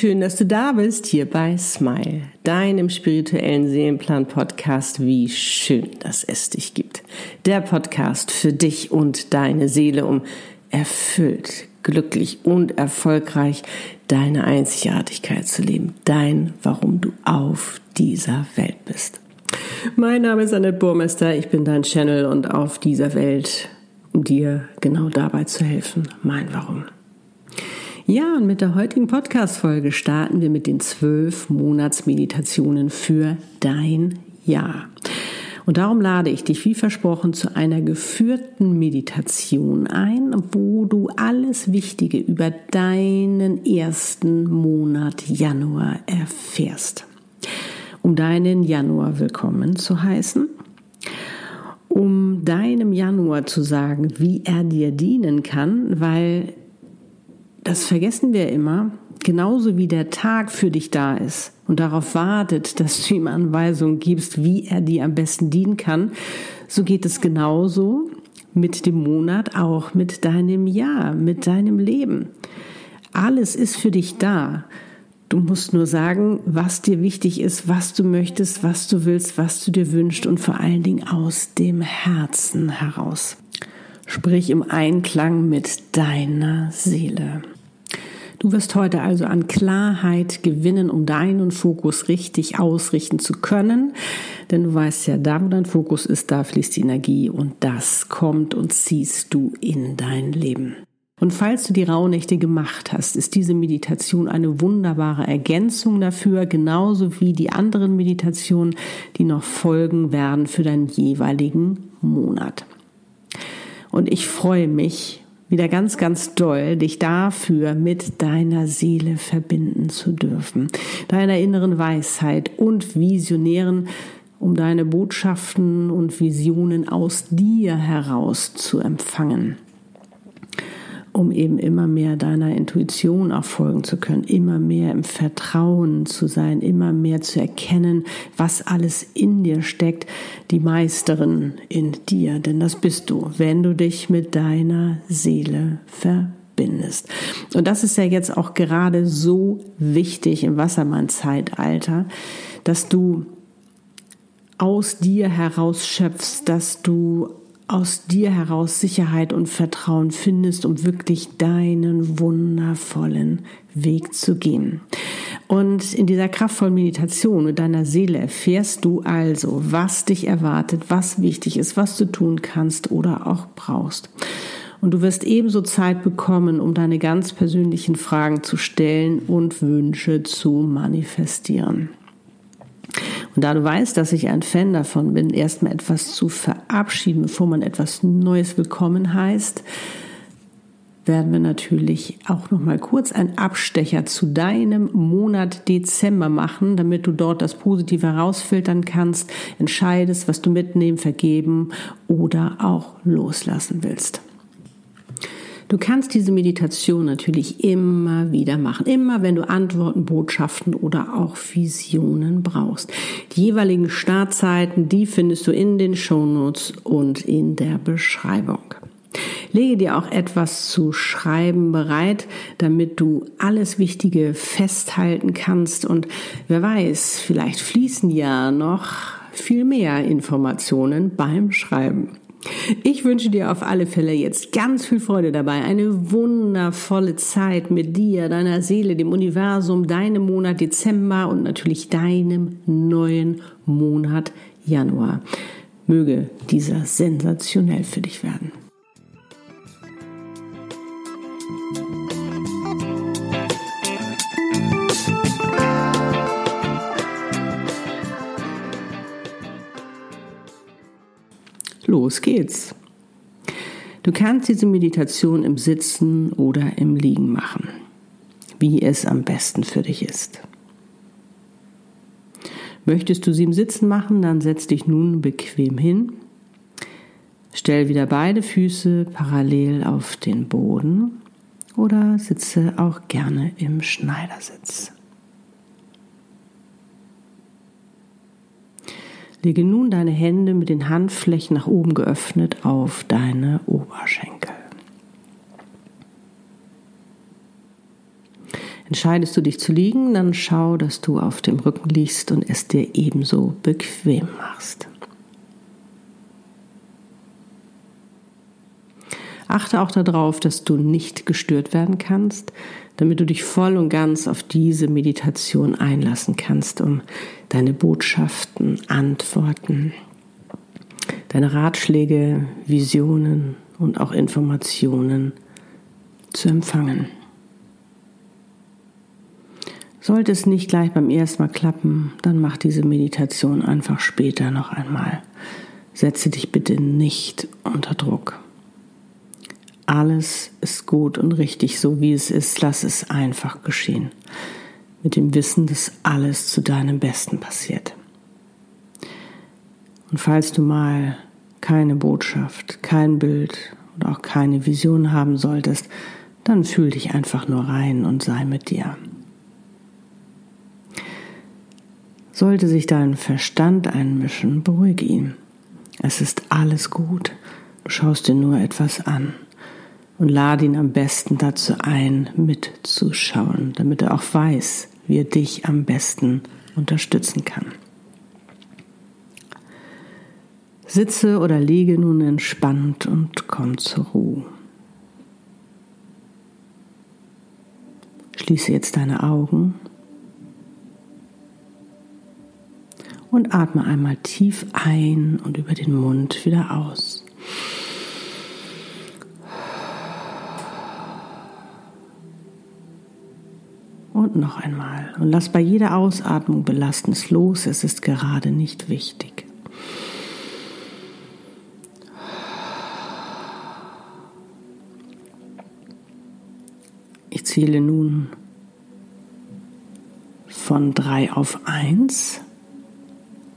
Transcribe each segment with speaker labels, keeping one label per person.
Speaker 1: Schön, dass du da bist, hier bei Smile, deinem spirituellen Seelenplan-Podcast. Wie schön, dass es dich gibt. Der Podcast für dich und deine Seele, um erfüllt, glücklich und erfolgreich deine Einzigartigkeit zu leben. Dein, warum du auf dieser Welt bist. Mein Name ist Annette Burmester, ich bin dein Channel und auf dieser Welt, um dir genau dabei zu helfen, mein Warum. Ja, und mit der heutigen Podcast-Folge starten wir mit den zwölf Monatsmeditationen für dein Jahr. Und darum lade ich dich, wie versprochen, zu einer geführten Meditation ein, wo du alles Wichtige über deinen ersten Monat Januar erfährst. Um deinen Januar willkommen zu heißen, um deinem Januar zu sagen, wie er dir dienen kann, weil das vergessen wir immer, genauso wie der Tag für dich da ist und darauf wartet, dass du ihm Anweisungen gibst, wie er dir am besten dienen kann, so geht es genauso mit dem Monat, auch mit deinem Jahr, mit deinem Leben. Alles ist für dich da. Du musst nur sagen, was dir wichtig ist, was du möchtest, was du willst, was du dir wünschst und vor allen Dingen aus dem Herzen heraus. Sprich im Einklang mit deiner Seele. Du wirst heute also an Klarheit gewinnen, um deinen Fokus richtig ausrichten zu können. Denn du weißt ja, da wo dein Fokus ist, da fließt die Energie und das kommt und ziehst du in dein Leben. Und falls du die Rauhnächte gemacht hast, ist diese Meditation eine wunderbare Ergänzung dafür, genauso wie die anderen Meditationen, die noch folgen werden für deinen jeweiligen Monat. Und ich freue mich, wieder ganz, ganz doll, dich dafür mit deiner Seele verbinden zu dürfen, deiner inneren Weisheit und Visionären, um deine Botschaften und Visionen aus dir heraus zu empfangen um eben immer mehr deiner Intuition auch folgen zu können, immer mehr im Vertrauen zu sein, immer mehr zu erkennen, was alles in dir steckt, die Meisterin in dir. Denn das bist du, wenn du dich mit deiner Seele verbindest. Und das ist ja jetzt auch gerade so wichtig im Wassermann-Zeitalter, dass du aus dir heraus schöpfst, dass du aus dir heraus Sicherheit und Vertrauen findest, um wirklich deinen wundervollen Weg zu gehen. Und in dieser kraftvollen Meditation mit deiner Seele erfährst du also, was dich erwartet, was wichtig ist, was du tun kannst oder auch brauchst. Und du wirst ebenso Zeit bekommen, um deine ganz persönlichen Fragen zu stellen und Wünsche zu manifestieren. Und da du weißt, dass ich ein Fan davon bin, erstmal etwas zu verabschieden, bevor man etwas Neues willkommen heißt, werden wir natürlich auch noch mal kurz einen Abstecher zu deinem Monat Dezember machen, damit du dort das Positive herausfiltern kannst, entscheidest, was du mitnehmen, vergeben oder auch loslassen willst. Du kannst diese Meditation natürlich immer wieder machen, immer wenn du Antworten, Botschaften oder auch Visionen brauchst. Die jeweiligen Startzeiten, die findest du in den Shownotes und in der Beschreibung. Lege dir auch etwas zu schreiben bereit, damit du alles Wichtige festhalten kannst und wer weiß, vielleicht fließen ja noch viel mehr Informationen beim Schreiben. Ich wünsche dir auf alle Fälle jetzt ganz viel Freude dabei, eine wundervolle Zeit mit dir, deiner Seele, dem Universum, deinem Monat Dezember und natürlich deinem neuen Monat Januar. Möge dieser sensationell für dich werden. Los geht's. Du kannst diese Meditation im Sitzen oder im Liegen machen, wie es am besten für dich ist. Möchtest du sie im Sitzen machen, dann setz dich nun bequem hin. Stell wieder beide Füße parallel auf den Boden oder sitze auch gerne im Schneidersitz. Lege nun deine Hände mit den Handflächen nach oben geöffnet auf deine Oberschenkel. Entscheidest du dich zu liegen, dann schau, dass du auf dem Rücken liegst und es dir ebenso bequem machst. Achte auch darauf, dass du nicht gestört werden kannst, damit du dich voll und ganz auf diese Meditation einlassen kannst, um deine Botschaften, Antworten, deine Ratschläge, Visionen und auch Informationen zu empfangen. Sollte es nicht gleich beim ersten Mal klappen, dann mach diese Meditation einfach später noch einmal. Setze dich bitte nicht unter Druck. Alles ist gut und richtig, so wie es ist. Lass es einfach geschehen. Mit dem Wissen, dass alles zu deinem Besten passiert. Und falls du mal keine Botschaft, kein Bild oder auch keine Vision haben solltest, dann fühl dich einfach nur rein und sei mit dir. Sollte sich dein Verstand einmischen, beruhige ihn. Es ist alles gut. Du schaust dir nur etwas an und lade ihn am besten dazu ein, mitzuschauen, damit er auch weiß, wie er dich am besten unterstützen kann. Sitze oder liege nun entspannt und komm zur Ruhe. Schließe jetzt deine Augen und atme einmal tief ein und über den Mund wieder aus. Und noch einmal. Und lass bei jeder Ausatmung Belastendes los. Es ist gerade nicht wichtig. Ich zähle nun von drei auf eins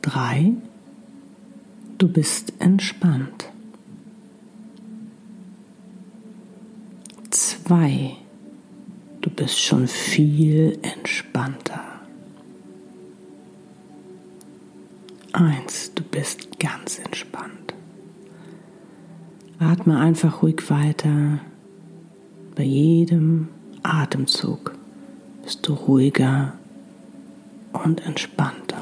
Speaker 1: drei, du bist entspannt. Zwei, du bist schon viel entspannter. Eins, du bist ganz entspannt. Atme einfach ruhig weiter. Bei jedem Atemzug bist du ruhiger und entspannter.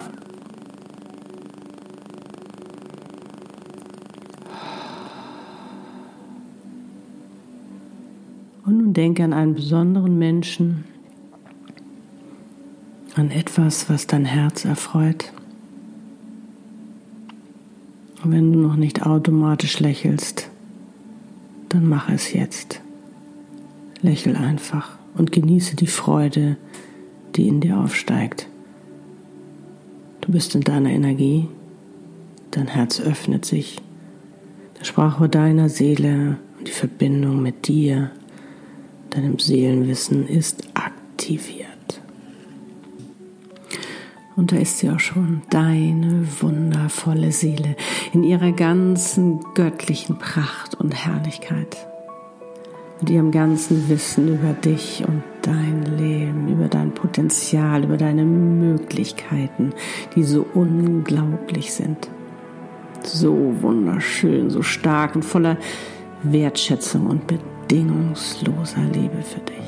Speaker 1: Und nun denke an einen besonderen Menschen, an etwas, was dein Herz erfreut. Und wenn du noch nicht automatisch lächelst, dann mach es jetzt. Lächel einfach und genieße die Freude, die in dir aufsteigt. Du bist in deiner Energie, dein Herz öffnet sich, der Sprache deiner Seele und die Verbindung mit dir deinem Seelenwissen ist aktiviert. Und da ist sie auch schon, deine wundervolle Seele in ihrer ganzen göttlichen Pracht und Herrlichkeit. Mit ihrem ganzen Wissen über dich und dein Leben, über dein Potenzial, über deine Möglichkeiten, die so unglaublich sind. So wunderschön, so stark und voller Wertschätzung und Bedeutung bedingungsloser Liebe für dich.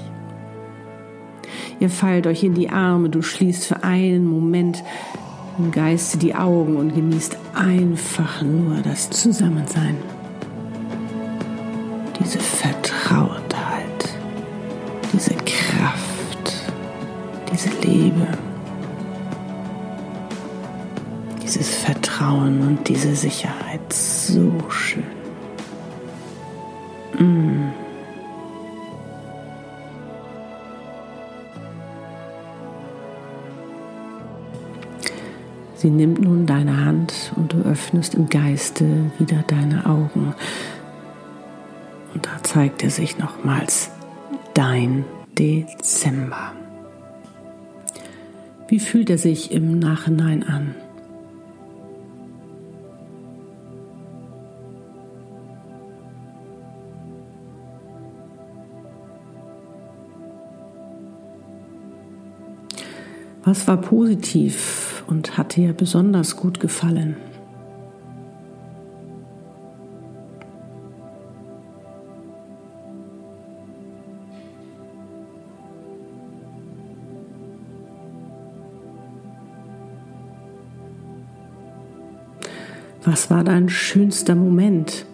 Speaker 1: Ihr fallt euch in die Arme, du schließt für einen Moment im Geiste die Augen und genießt einfach nur das Zusammensein. Diese Vertrautheit, diese Kraft, diese Liebe, dieses Vertrauen und diese Sicherheit. So schön. Mm. Sie nimmt nun deine Hand und du öffnest im Geiste wieder deine Augen. Und da zeigt er sich nochmals dein Dezember. Wie fühlt er sich im Nachhinein an? Was war positiv und hat dir besonders gut gefallen? Was war dein schönster Moment?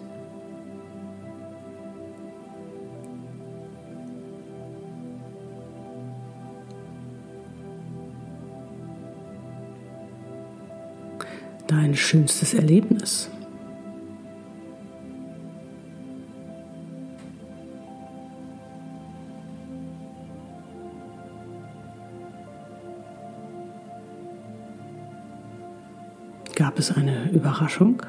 Speaker 1: Schönstes Erlebnis? Gab es eine Überraschung?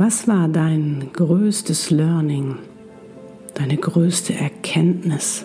Speaker 1: Was war dein größtes Learning, deine größte Erkenntnis?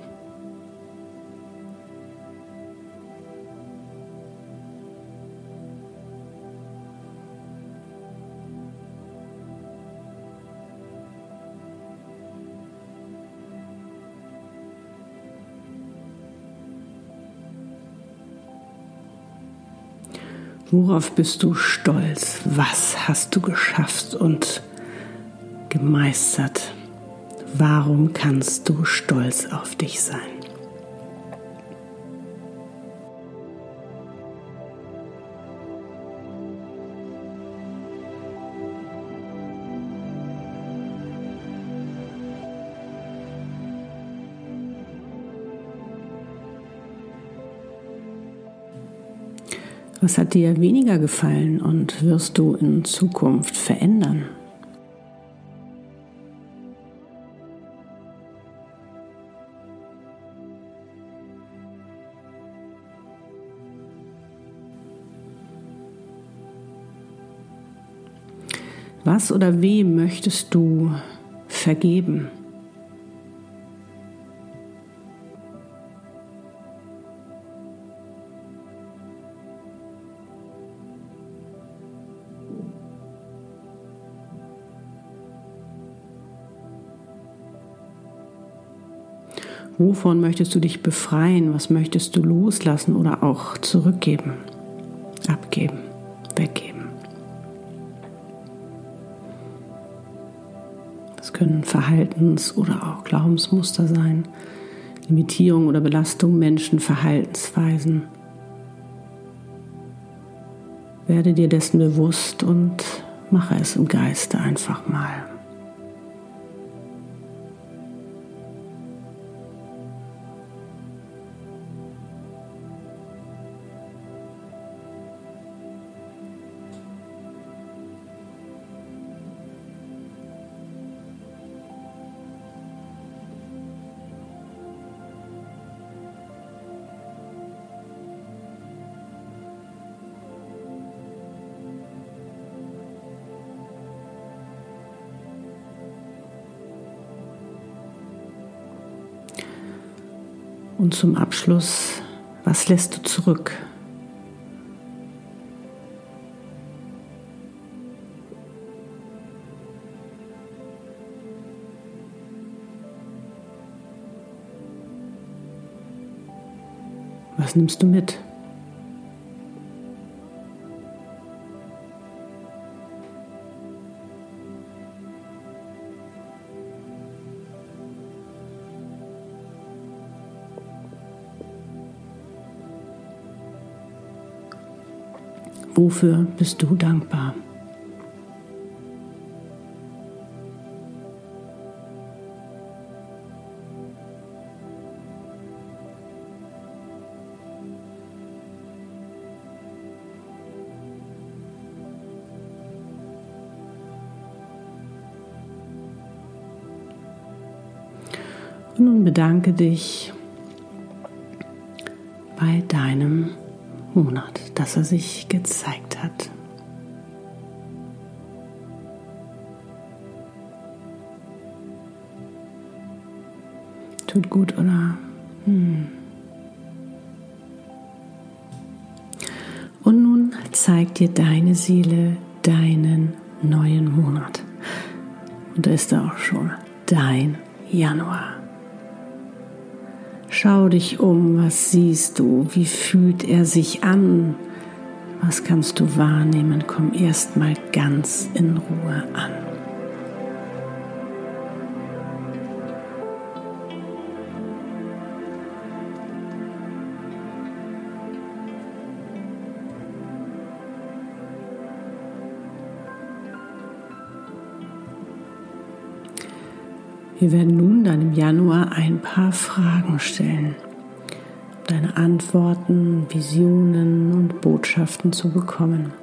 Speaker 1: Worauf bist du stolz? Was hast du geschafft und gemeistert? Warum kannst du stolz auf dich sein? Was hat dir weniger gefallen und wirst du in Zukunft verändern? Was oder wem möchtest du vergeben? Wovon möchtest du dich befreien? Was möchtest du loslassen oder auch zurückgeben, abgeben, weggeben? Das können Verhaltens- oder auch Glaubensmuster sein, Limitierung oder Belastung Menschen, Verhaltensweisen. Werde dir dessen bewusst und mache es im Geiste einfach mal. Und zum Abschluss, was lässt du zurück? Was nimmst du mit? Wofür bist du dankbar? Und nun bedanke dich bei deinem Monat, dass er sich gezeigt hat. Tut gut, oder? Hm. Und nun zeigt dir deine Seele deinen neuen Monat. Und da ist er auch schon, dein Januar. Schau dich um, was siehst du, wie fühlt er sich an, was kannst du wahrnehmen, komm erstmal ganz in Ruhe an. Wir werden nun dann im Januar ein paar Fragen stellen, um deine Antworten, Visionen und Botschaften zu bekommen.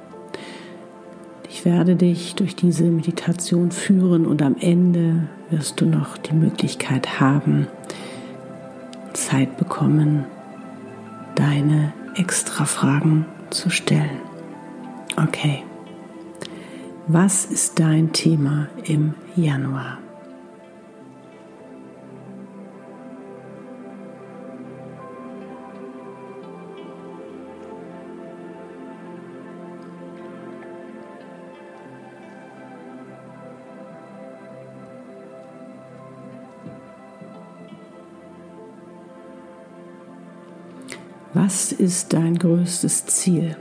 Speaker 1: Ich werde dich durch diese Meditation führen und am Ende wirst du noch die Möglichkeit haben, Zeit bekommen, deine extra Fragen zu stellen. Okay. Was ist dein Thema im Januar? Was ist dein größtes Ziel?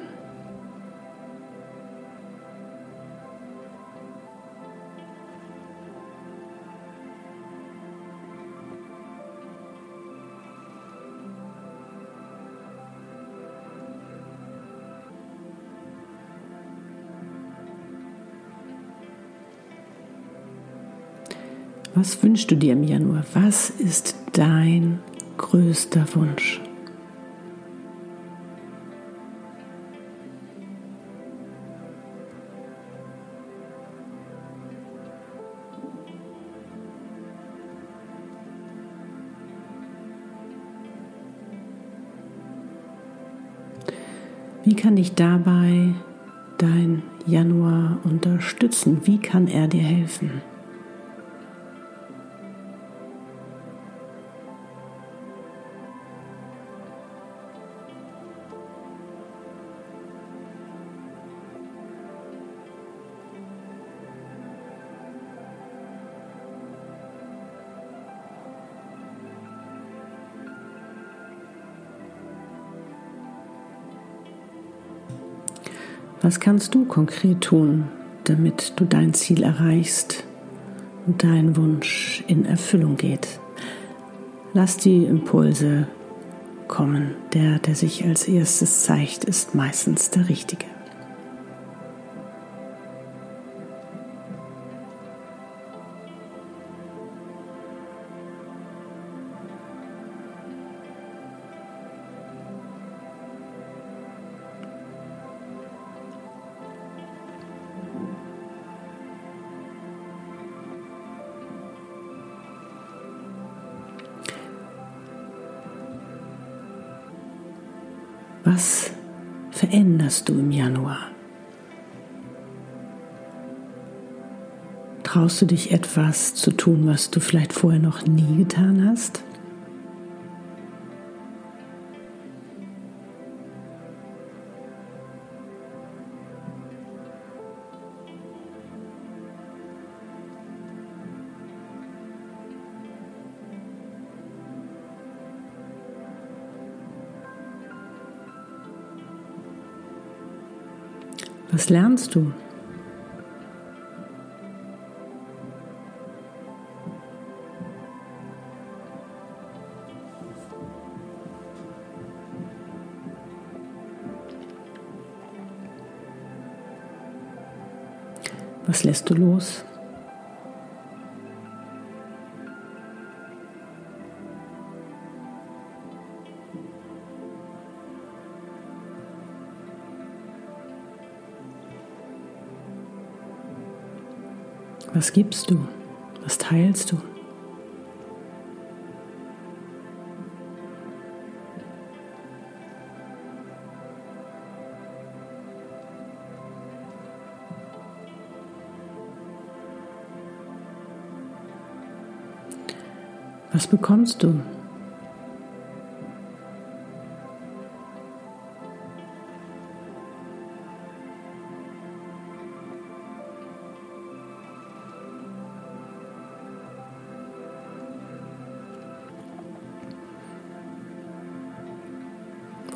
Speaker 1: Was wünschst du dir im Januar? Was ist dein größter Wunsch? Wie kann dich dabei dein Januar unterstützen? Wie kann er dir helfen? Was kannst du konkret tun, damit du dein Ziel erreichst und dein Wunsch in Erfüllung geht? Lass die Impulse kommen. Der, der sich als erstes zeigt, ist meistens der Richtige. Was veränderst du im Januar? Traust du dich etwas zu tun, was du vielleicht vorher noch nie getan hast? Was lernst du? Was lässt du los? Was gibst du? Was teilst du? Was bekommst du?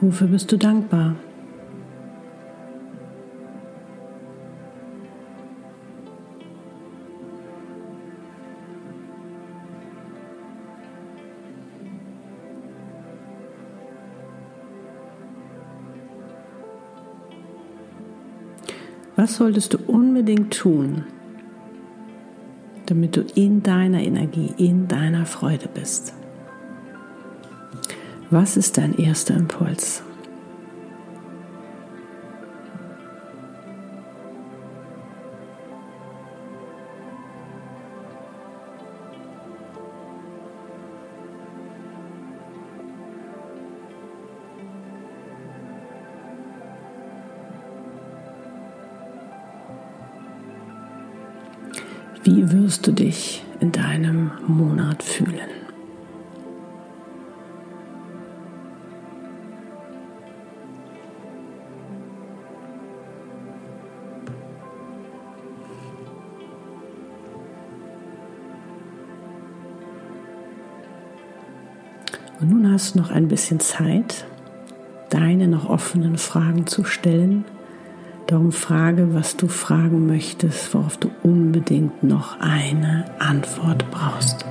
Speaker 1: Wofür bist du dankbar? Was solltest du unbedingt tun, damit du in deiner Energie, in deiner Freude bist? Was ist dein erster Impuls? Wie wirst du dich in deinem Monat fühlen? Hast noch ein bisschen Zeit, deine noch offenen Fragen zu stellen. Darum frage, was du fragen möchtest, worauf du unbedingt noch eine Antwort brauchst.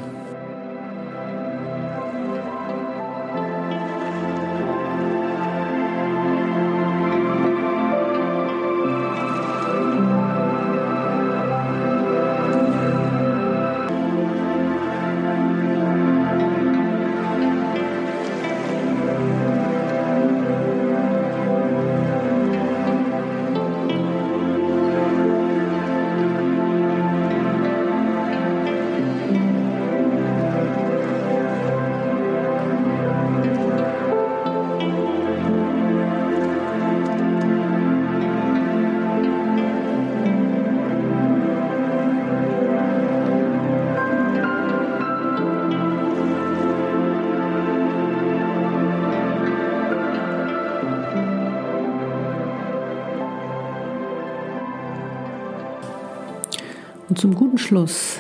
Speaker 1: Zum guten Schluss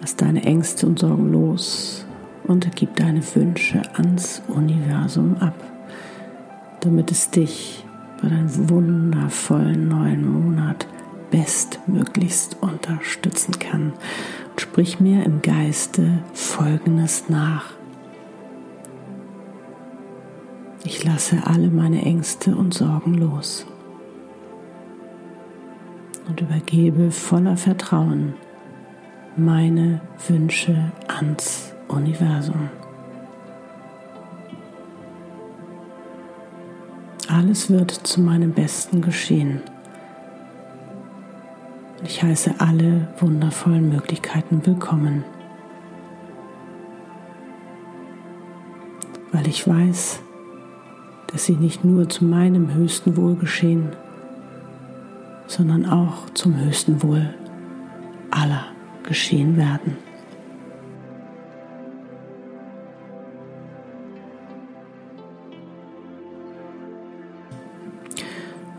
Speaker 1: lass deine Ängste und Sorgen los und gib deine Wünsche ans Universum ab, damit es dich bei deinem wundervollen neuen Monat bestmöglichst unterstützen kann. Und sprich mir im Geiste Folgendes nach. Ich lasse alle meine Ängste und Sorgen los und übergebe voller Vertrauen meine Wünsche ans Universum. Alles wird zu meinem Besten geschehen. Ich heiße alle wundervollen Möglichkeiten willkommen, weil ich weiß, dass sie nicht nur zu meinem höchsten Wohl geschehen, sondern auch zum höchsten Wohl aller geschehen werden.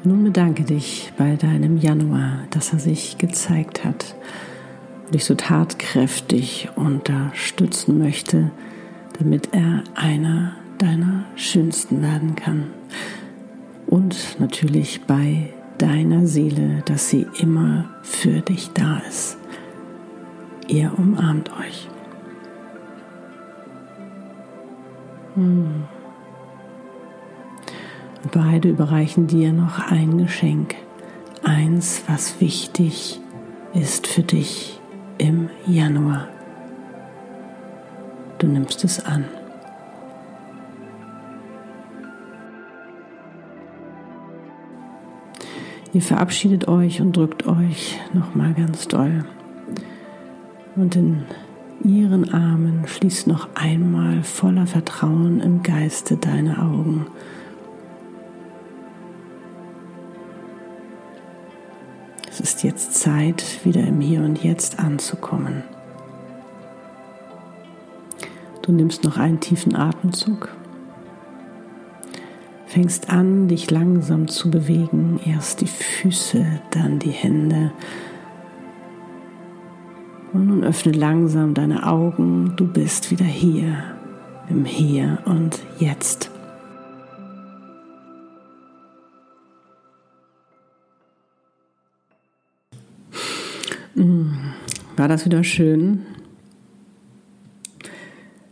Speaker 1: Nun bedanke dich bei deinem Januar, dass er sich gezeigt hat und dich so tatkräftig unterstützen möchte, damit er einer deiner schönsten werden kann. Und natürlich bei deiner Seele, dass sie immer für dich da ist. Ihr umarmt euch. Hm. Beide überreichen dir noch ein Geschenk. Eins, was wichtig ist für dich im Januar. Du nimmst es an. Ihr verabschiedet euch und drückt euch nochmal ganz doll. Und in ihren Armen schließt noch einmal voller Vertrauen im Geiste deine Augen. Es ist jetzt Zeit, wieder im Hier und Jetzt anzukommen. Du nimmst noch einen tiefen Atemzug. Fängst an, dich langsam zu bewegen. Erst die Füße, dann die Hände. Und nun öffne langsam deine Augen. Du bist wieder hier, im Hier und Jetzt. Hm, war das wieder schön?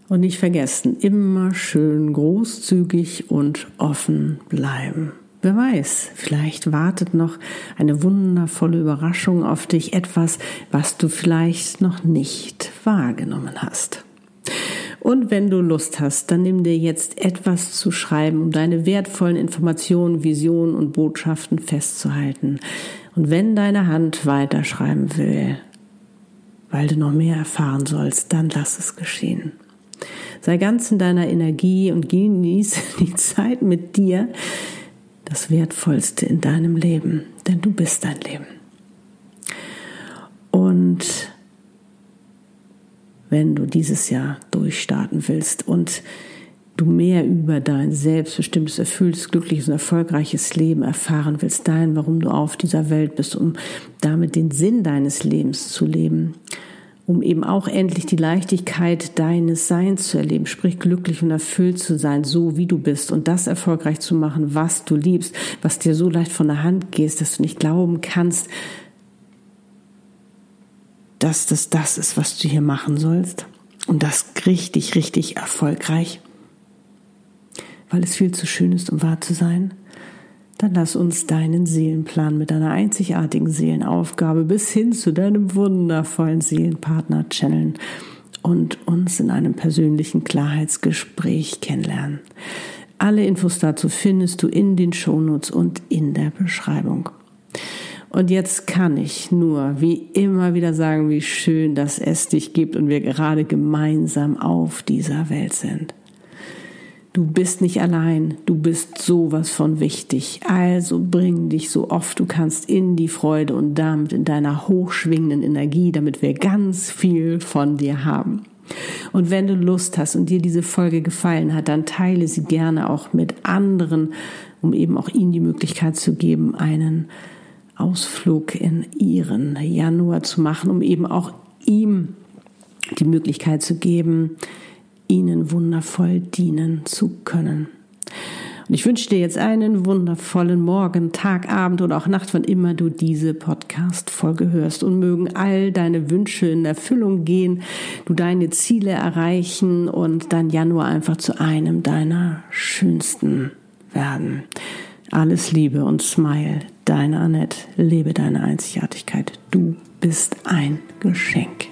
Speaker 1: Und nicht vergessen, immer schön großzügig und offen bleiben. Wer weiß, vielleicht wartet noch eine wundervolle Überraschung auf dich, etwas, was du vielleicht noch nicht wahrgenommen hast. Und wenn du Lust hast, dann nimm dir jetzt etwas zu schreiben, um deine wertvollen Informationen, Visionen und Botschaften festzuhalten. Und wenn deine Hand weiterschreiben will, weil du noch mehr erfahren sollst, dann lass es geschehen. Sei ganz in deiner Energie und genieße die Zeit mit dir, das Wertvollste in deinem Leben, denn du bist dein Leben. Und wenn du dieses Jahr durchstarten willst und du mehr über dein selbstbestimmtes, erfülltes, glückliches und erfolgreiches Leben erfahren willst, dein, warum du auf dieser Welt bist, um damit den Sinn deines Lebens zu leben, um eben auch endlich die Leichtigkeit deines Seins zu erleben, sprich glücklich und erfüllt zu sein, so wie du bist und das erfolgreich zu machen, was du liebst, was dir so leicht von der Hand geht, dass du nicht glauben kannst, dass das das ist, was du hier machen sollst. Und das richtig, richtig erfolgreich, weil es viel zu schön ist, um wahr zu sein dann lass uns deinen Seelenplan mit deiner einzigartigen Seelenaufgabe bis hin zu deinem wundervollen Seelenpartner channeln und uns in einem persönlichen Klarheitsgespräch kennenlernen. Alle Infos dazu findest du in den Shownotes und in der Beschreibung. Und jetzt kann ich nur wie immer wieder sagen, wie schön, dass es dich gibt und wir gerade gemeinsam auf dieser Welt sind. Du bist nicht allein, du bist sowas von wichtig. Also bring dich so oft du kannst in die Freude und damit in deiner hochschwingenden Energie, damit wir ganz viel von dir haben. Und wenn du Lust hast und dir diese Folge gefallen hat, dann teile sie gerne auch mit anderen, um eben auch ihnen die Möglichkeit zu geben, einen Ausflug in ihren Januar zu machen, um eben auch ihm die Möglichkeit zu geben, ihnen wundervoll dienen zu können. Und ich wünsche dir jetzt einen wundervollen Morgen, Tag, Abend oder auch Nacht, wann immer du diese Podcast-Folge hörst. Und mögen all deine Wünsche in Erfüllung gehen, du deine Ziele erreichen und dein Januar einfach zu einem deiner schönsten werden. Alles Liebe und Smile, deine Annette, lebe deine Einzigartigkeit. Du bist ein Geschenk.